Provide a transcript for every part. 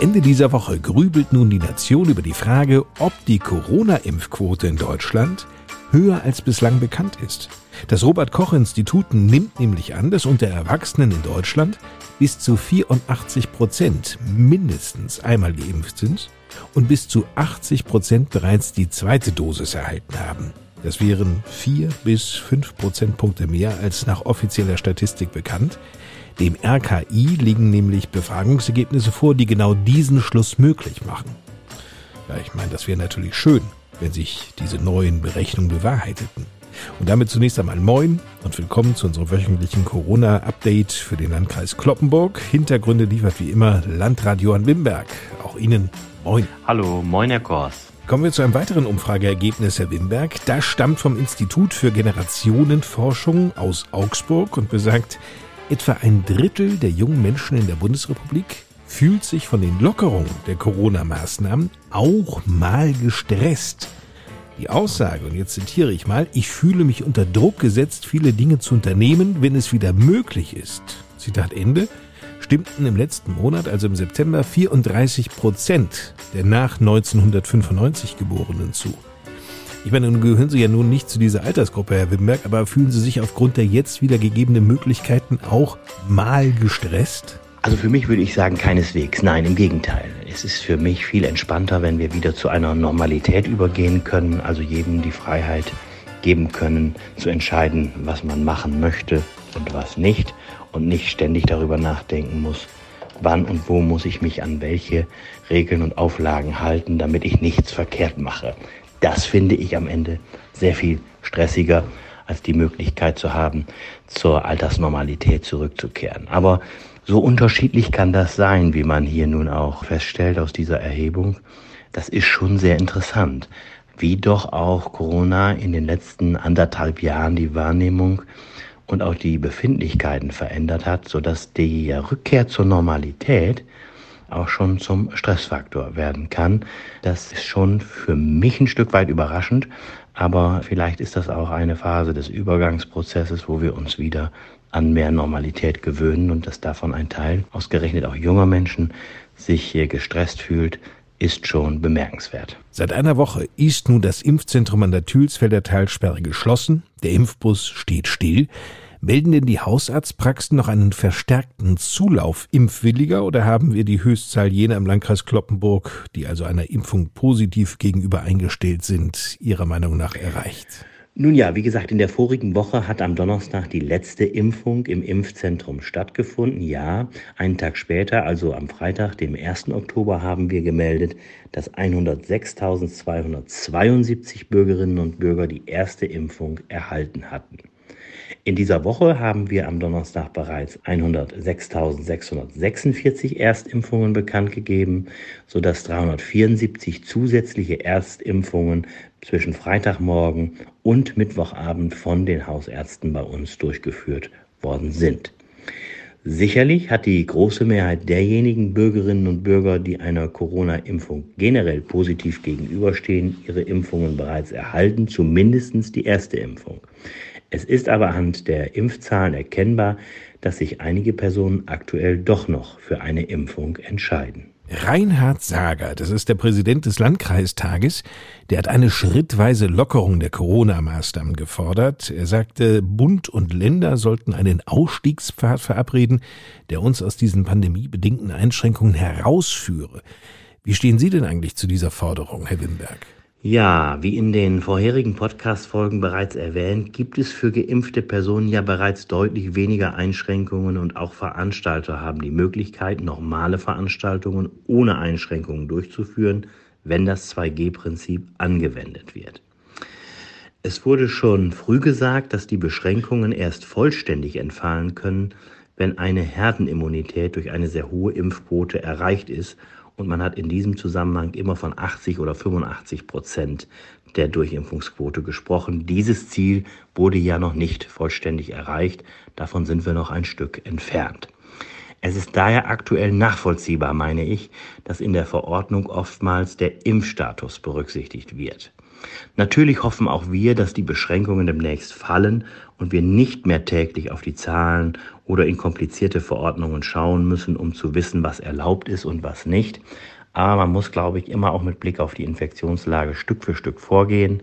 Ende dieser Woche grübelt nun die Nation über die Frage, ob die Corona-Impfquote in Deutschland höher als bislang bekannt ist. Das Robert Koch Institut nimmt nämlich an, dass unter Erwachsenen in Deutschland bis zu 84 Prozent mindestens einmal geimpft sind und bis zu 80 Prozent bereits die zweite Dosis erhalten haben. Das wären vier bis fünf Prozentpunkte mehr als nach offizieller Statistik bekannt. Dem RKI liegen nämlich Befragungsergebnisse vor, die genau diesen Schluss möglich machen. Ja, ich meine, das wäre natürlich schön, wenn sich diese neuen Berechnungen bewahrheiteten. Und damit zunächst einmal Moin und willkommen zu unserem wöchentlichen Corona-Update für den Landkreis Kloppenburg. Hintergründe liefert wie immer Landradio an Wimberg. Auch Ihnen Moin. Hallo, Moin, Herr Kors. Kommen wir zu einem weiteren Umfrageergebnis, Herr Wimberg. Das stammt vom Institut für Generationenforschung aus Augsburg und besagt, Etwa ein Drittel der jungen Menschen in der Bundesrepublik fühlt sich von den Lockerungen der Corona-Maßnahmen auch mal gestresst. Die Aussage, und jetzt zitiere ich mal, ich fühle mich unter Druck gesetzt, viele Dinge zu unternehmen, wenn es wieder möglich ist. Zitat Ende, stimmten im letzten Monat, also im September, 34 Prozent der nach 1995 Geborenen zu. Ich meine, nun gehören Sie ja nun nicht zu dieser Altersgruppe, Herr Wimberg, aber fühlen Sie sich aufgrund der jetzt wieder gegebenen Möglichkeiten auch mal gestresst? Also für mich würde ich sagen, keineswegs. Nein, im Gegenteil. Es ist für mich viel entspannter, wenn wir wieder zu einer Normalität übergehen können, also jedem die Freiheit geben können, zu entscheiden, was man machen möchte und was nicht und nicht ständig darüber nachdenken muss, wann und wo muss ich mich an welche Regeln und Auflagen halten, damit ich nichts verkehrt mache. Das finde ich am Ende sehr viel stressiger, als die Möglichkeit zu haben, zur Altersnormalität zurückzukehren. Aber so unterschiedlich kann das sein, wie man hier nun auch feststellt aus dieser Erhebung. Das ist schon sehr interessant, wie doch auch Corona in den letzten anderthalb Jahren die Wahrnehmung und auch die Befindlichkeiten verändert hat, sodass die Rückkehr zur Normalität auch schon zum Stressfaktor werden kann. Das ist schon für mich ein Stück weit überraschend, aber vielleicht ist das auch eine Phase des Übergangsprozesses, wo wir uns wieder an mehr Normalität gewöhnen und dass davon ein Teil, ausgerechnet auch junger Menschen, sich hier gestresst fühlt, ist schon bemerkenswert. Seit einer Woche ist nun das Impfzentrum an der Thülsfelder Talsperre geschlossen. Der Impfbus steht still. Melden denn die Hausarztpraxen noch einen verstärkten Zulauf Impfwilliger oder haben wir die Höchstzahl jener im Landkreis Kloppenburg, die also einer Impfung positiv gegenüber eingestellt sind, Ihrer Meinung nach erreicht? Nun ja, wie gesagt, in der vorigen Woche hat am Donnerstag die letzte Impfung im Impfzentrum stattgefunden. Ja, einen Tag später, also am Freitag, dem 1. Oktober, haben wir gemeldet, dass 106.272 Bürgerinnen und Bürger die erste Impfung erhalten hatten. In dieser Woche haben wir am Donnerstag bereits 106.646 Erstimpfungen bekannt gegeben, sodass 374 zusätzliche Erstimpfungen zwischen Freitagmorgen und Mittwochabend von den Hausärzten bei uns durchgeführt worden sind. Sicherlich hat die große Mehrheit derjenigen Bürgerinnen und Bürger, die einer Corona-Impfung generell positiv gegenüberstehen, ihre Impfungen bereits erhalten, zumindest die erste Impfung. Es ist aber anhand der Impfzahlen erkennbar, dass sich einige Personen aktuell doch noch für eine Impfung entscheiden. Reinhard Sager, das ist der Präsident des Landkreistages, der hat eine schrittweise Lockerung der Corona-Maßnahmen gefordert. Er sagte, Bund und Länder sollten einen Ausstiegspfad verabreden, der uns aus diesen pandemiebedingten Einschränkungen herausführe. Wie stehen Sie denn eigentlich zu dieser Forderung, Herr Wimberg? Ja, wie in den vorherigen Podcast-Folgen bereits erwähnt, gibt es für geimpfte Personen ja bereits deutlich weniger Einschränkungen und auch Veranstalter haben die Möglichkeit, normale Veranstaltungen ohne Einschränkungen durchzuführen, wenn das 2G-Prinzip angewendet wird. Es wurde schon früh gesagt, dass die Beschränkungen erst vollständig entfallen können, wenn eine Herdenimmunität durch eine sehr hohe Impfquote erreicht ist und man hat in diesem Zusammenhang immer von 80 oder 85 Prozent der Durchimpfungsquote gesprochen. Dieses Ziel wurde ja noch nicht vollständig erreicht. Davon sind wir noch ein Stück entfernt. Es ist daher aktuell nachvollziehbar, meine ich, dass in der Verordnung oftmals der Impfstatus berücksichtigt wird. Natürlich hoffen auch wir, dass die Beschränkungen demnächst fallen und wir nicht mehr täglich auf die Zahlen oder in komplizierte Verordnungen schauen müssen, um zu wissen, was erlaubt ist und was nicht. Aber man muss, glaube ich, immer auch mit Blick auf die Infektionslage Stück für Stück vorgehen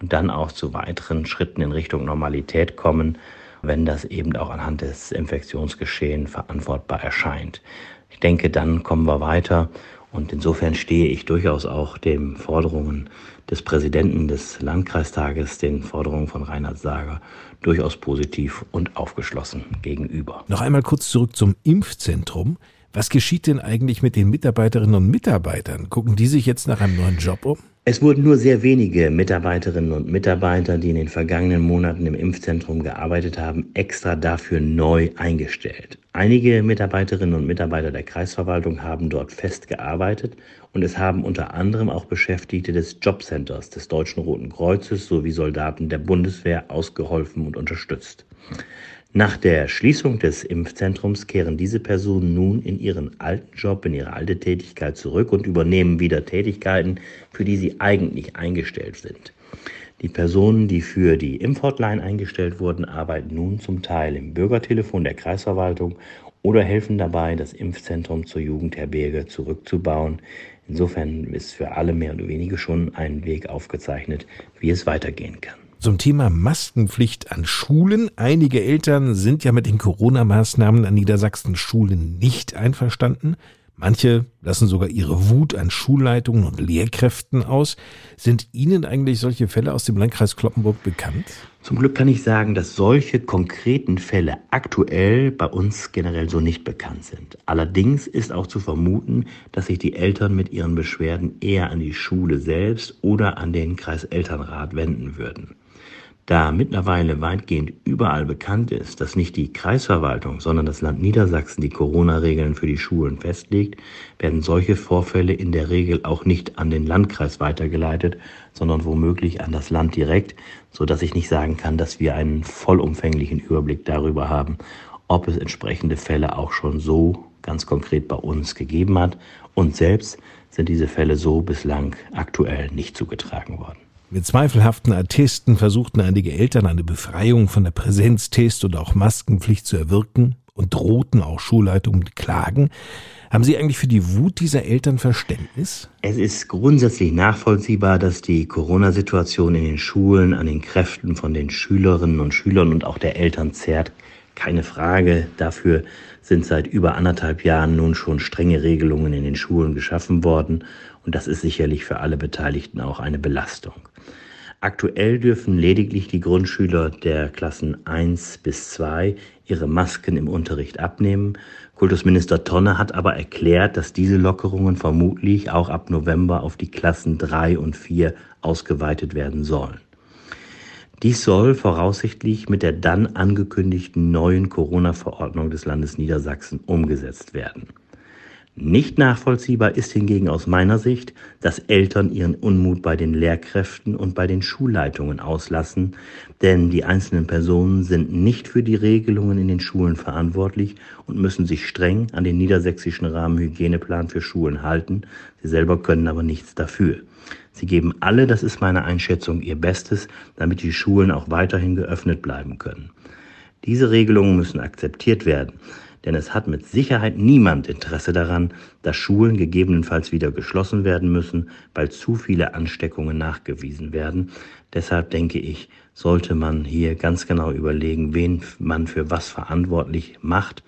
und dann auch zu weiteren Schritten in Richtung Normalität kommen, wenn das eben auch anhand des Infektionsgeschehens verantwortbar erscheint. Ich denke, dann kommen wir weiter und insofern stehe ich durchaus auch den Forderungen des Präsidenten des Landkreistages, den Forderungen von Reinhard Sager, durchaus positiv und aufgeschlossen gegenüber. Noch einmal kurz zurück zum Impfzentrum. Was geschieht denn eigentlich mit den Mitarbeiterinnen und Mitarbeitern? Gucken die sich jetzt nach einem neuen Job um? Es wurden nur sehr wenige Mitarbeiterinnen und Mitarbeiter, die in den vergangenen Monaten im Impfzentrum gearbeitet haben, extra dafür neu eingestellt. Einige Mitarbeiterinnen und Mitarbeiter der Kreisverwaltung haben dort fest gearbeitet und es haben unter anderem auch Beschäftigte des Jobcenters des Deutschen Roten Kreuzes sowie Soldaten der Bundeswehr ausgeholfen und unterstützt. Nach der Schließung des Impfzentrums kehren diese Personen nun in ihren alten Job, in ihre alte Tätigkeit zurück und übernehmen wieder Tätigkeiten, für die sie eigentlich eingestellt sind. Die Personen, die für die Impfhotline eingestellt wurden, arbeiten nun zum Teil im Bürgertelefon der Kreisverwaltung oder helfen dabei, das Impfzentrum zur Jugendherberge zurückzubauen. Insofern ist für alle mehr oder weniger schon ein Weg aufgezeichnet, wie es weitergehen kann. Zum Thema Maskenpflicht an Schulen. Einige Eltern sind ja mit den Corona-Maßnahmen an Niedersachsens Schulen nicht einverstanden. Manche lassen sogar ihre Wut an Schulleitungen und Lehrkräften aus. Sind Ihnen eigentlich solche Fälle aus dem Landkreis Kloppenburg bekannt? Zum Glück kann ich sagen, dass solche konkreten Fälle aktuell bei uns generell so nicht bekannt sind. Allerdings ist auch zu vermuten, dass sich die Eltern mit ihren Beschwerden eher an die Schule selbst oder an den Kreiselternrat wenden würden. Da mittlerweile weitgehend überall bekannt ist, dass nicht die Kreisverwaltung, sondern das Land Niedersachsen die Corona-Regeln für die Schulen festlegt, werden solche Vorfälle in der Regel auch nicht an den Landkreis weitergeleitet, sondern womöglich an das Land direkt, so dass ich nicht sagen kann, dass wir einen vollumfänglichen Überblick darüber haben, ob es entsprechende Fälle auch schon so ganz konkret bei uns gegeben hat. Und selbst sind diese Fälle so bislang aktuell nicht zugetragen worden. Mit zweifelhaften Attesten versuchten einige Eltern eine Befreiung von der Präsenztest und auch Maskenpflicht zu erwirken und drohten auch Schulleitungen mit Klagen. Haben Sie eigentlich für die Wut dieser Eltern Verständnis? Es ist grundsätzlich nachvollziehbar, dass die Corona-Situation in den Schulen an den Kräften von den Schülerinnen und Schülern und auch der Eltern zerrt. Keine Frage. Dafür sind seit über anderthalb Jahren nun schon strenge Regelungen in den Schulen geschaffen worden. Und das ist sicherlich für alle Beteiligten auch eine Belastung. Aktuell dürfen lediglich die Grundschüler der Klassen 1 bis 2 ihre Masken im Unterricht abnehmen. Kultusminister Tonne hat aber erklärt, dass diese Lockerungen vermutlich auch ab November auf die Klassen 3 und 4 ausgeweitet werden sollen. Dies soll voraussichtlich mit der dann angekündigten neuen Corona-Verordnung des Landes Niedersachsen umgesetzt werden. Nicht nachvollziehbar ist hingegen aus meiner Sicht, dass Eltern ihren Unmut bei den Lehrkräften und bei den Schulleitungen auslassen, denn die einzelnen Personen sind nicht für die Regelungen in den Schulen verantwortlich und müssen sich streng an den niedersächsischen Rahmenhygieneplan für Schulen halten. Sie selber können aber nichts dafür. Sie geben alle, das ist meine Einschätzung, ihr Bestes, damit die Schulen auch weiterhin geöffnet bleiben können. Diese Regelungen müssen akzeptiert werden denn es hat mit Sicherheit niemand Interesse daran, dass Schulen gegebenenfalls wieder geschlossen werden müssen, weil zu viele Ansteckungen nachgewiesen werden. Deshalb denke ich, sollte man hier ganz genau überlegen, wen man für was verantwortlich macht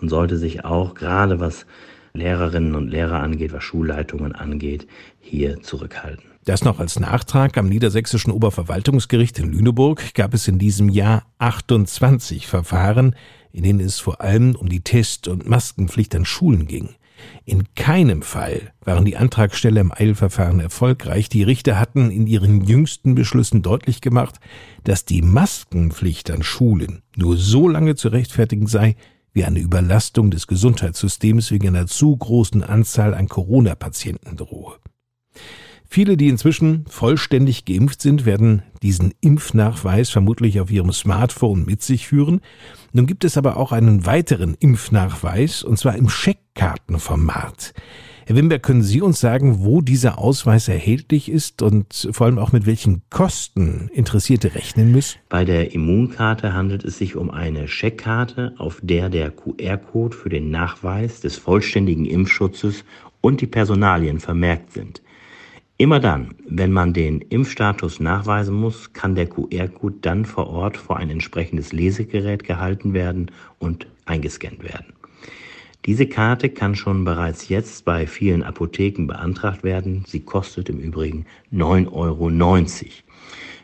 und sollte sich auch gerade was Lehrerinnen und Lehrer angeht, was Schulleitungen angeht, hier zurückhalten. Das noch als Nachtrag am Niedersächsischen Oberverwaltungsgericht in Lüneburg gab es in diesem Jahr 28 Verfahren, in denen es vor allem um die Test- und Maskenpflicht an Schulen ging. In keinem Fall waren die Antragsteller im Eilverfahren erfolgreich. Die Richter hatten in ihren jüngsten Beschlüssen deutlich gemacht, dass die Maskenpflicht an Schulen nur so lange zu rechtfertigen sei, wie eine Überlastung des Gesundheitssystems wegen einer zu großen Anzahl an Corona-Patienten drohe. Viele, die inzwischen vollständig geimpft sind, werden diesen Impfnachweis vermutlich auf ihrem Smartphone mit sich führen. Nun gibt es aber auch einen weiteren Impfnachweis, und zwar im Scheckkartenformat. Herr Wimberg, können Sie uns sagen, wo dieser Ausweis erhältlich ist und vor allem auch mit welchen Kosten Interessierte rechnen müssen? Bei der Immunkarte handelt es sich um eine Scheckkarte, auf der der QR-Code für den Nachweis des vollständigen Impfschutzes und die Personalien vermerkt sind. Immer dann, wenn man den Impfstatus nachweisen muss, kann der QR-Code dann vor Ort vor ein entsprechendes Lesegerät gehalten werden und eingescannt werden. Diese Karte kann schon bereits jetzt bei vielen Apotheken beantragt werden. Sie kostet im Übrigen 9,90 Euro.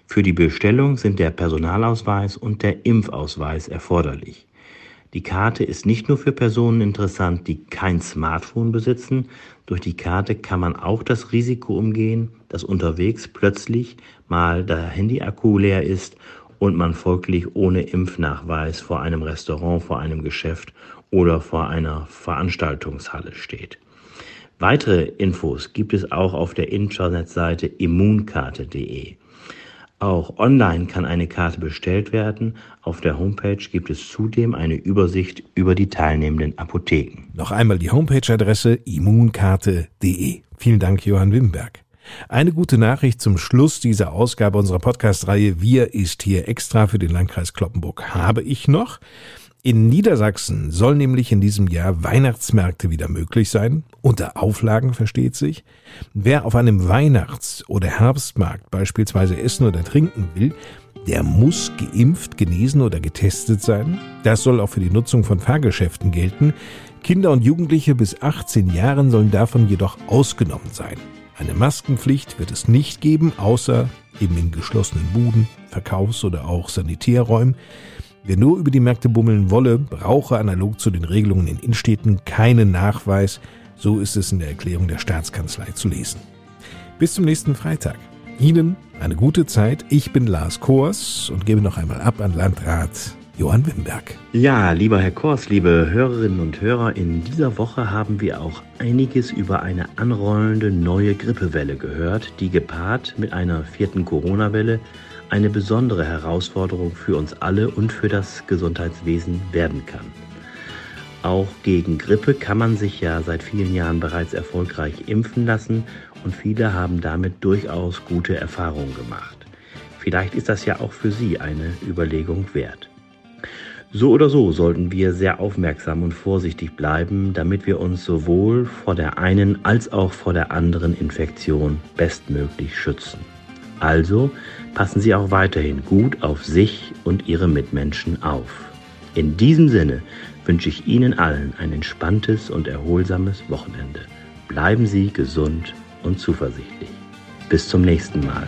Für die Bestellung sind der Personalausweis und der Impfausweis erforderlich. Die Karte ist nicht nur für Personen interessant, die kein Smartphone besitzen. Durch die Karte kann man auch das Risiko umgehen, dass unterwegs plötzlich mal der Handyakku leer ist und man folglich ohne Impfnachweis vor einem Restaurant, vor einem Geschäft oder vor einer Veranstaltungshalle steht. Weitere Infos gibt es auch auf der Internetseite immunkarte.de. Auch online kann eine Karte bestellt werden. Auf der Homepage gibt es zudem eine Übersicht über die teilnehmenden Apotheken. Noch einmal die Homepage-Adresse immunkarte.de. Vielen Dank, Johann Wimberg. Eine gute Nachricht zum Schluss dieser Ausgabe unserer Podcast-Reihe Wir ist hier extra für den Landkreis Kloppenburg habe ich noch. In Niedersachsen soll nämlich in diesem Jahr Weihnachtsmärkte wieder möglich sein, unter Auflagen versteht sich. Wer auf einem Weihnachts- oder Herbstmarkt beispielsweise essen oder trinken will, der muss geimpft, genesen oder getestet sein. Das soll auch für die Nutzung von Fahrgeschäften gelten. Kinder und Jugendliche bis 18 Jahren sollen davon jedoch ausgenommen sein. Eine Maskenpflicht wird es nicht geben, außer eben in geschlossenen Buden, Verkaufs- oder auch Sanitärräumen. Wer nur über die Märkte bummeln wolle, brauche analog zu den Regelungen in Innenstädten keinen Nachweis. So ist es in der Erklärung der Staatskanzlei zu lesen. Bis zum nächsten Freitag. Ihnen eine gute Zeit. Ich bin Lars Kors und gebe noch einmal ab an Landrat Johann Wimberg. Ja, lieber Herr Kors, liebe Hörerinnen und Hörer, in dieser Woche haben wir auch einiges über eine anrollende neue Grippewelle gehört, die gepaart mit einer vierten Corona-Welle eine besondere Herausforderung für uns alle und für das Gesundheitswesen werden kann. Auch gegen Grippe kann man sich ja seit vielen Jahren bereits erfolgreich impfen lassen und viele haben damit durchaus gute Erfahrungen gemacht. Vielleicht ist das ja auch für Sie eine Überlegung wert. So oder so sollten wir sehr aufmerksam und vorsichtig bleiben, damit wir uns sowohl vor der einen als auch vor der anderen Infektion bestmöglich schützen. Also passen Sie auch weiterhin gut auf sich und Ihre Mitmenschen auf. In diesem Sinne wünsche ich Ihnen allen ein entspanntes und erholsames Wochenende. Bleiben Sie gesund und zuversichtlich. Bis zum nächsten Mal.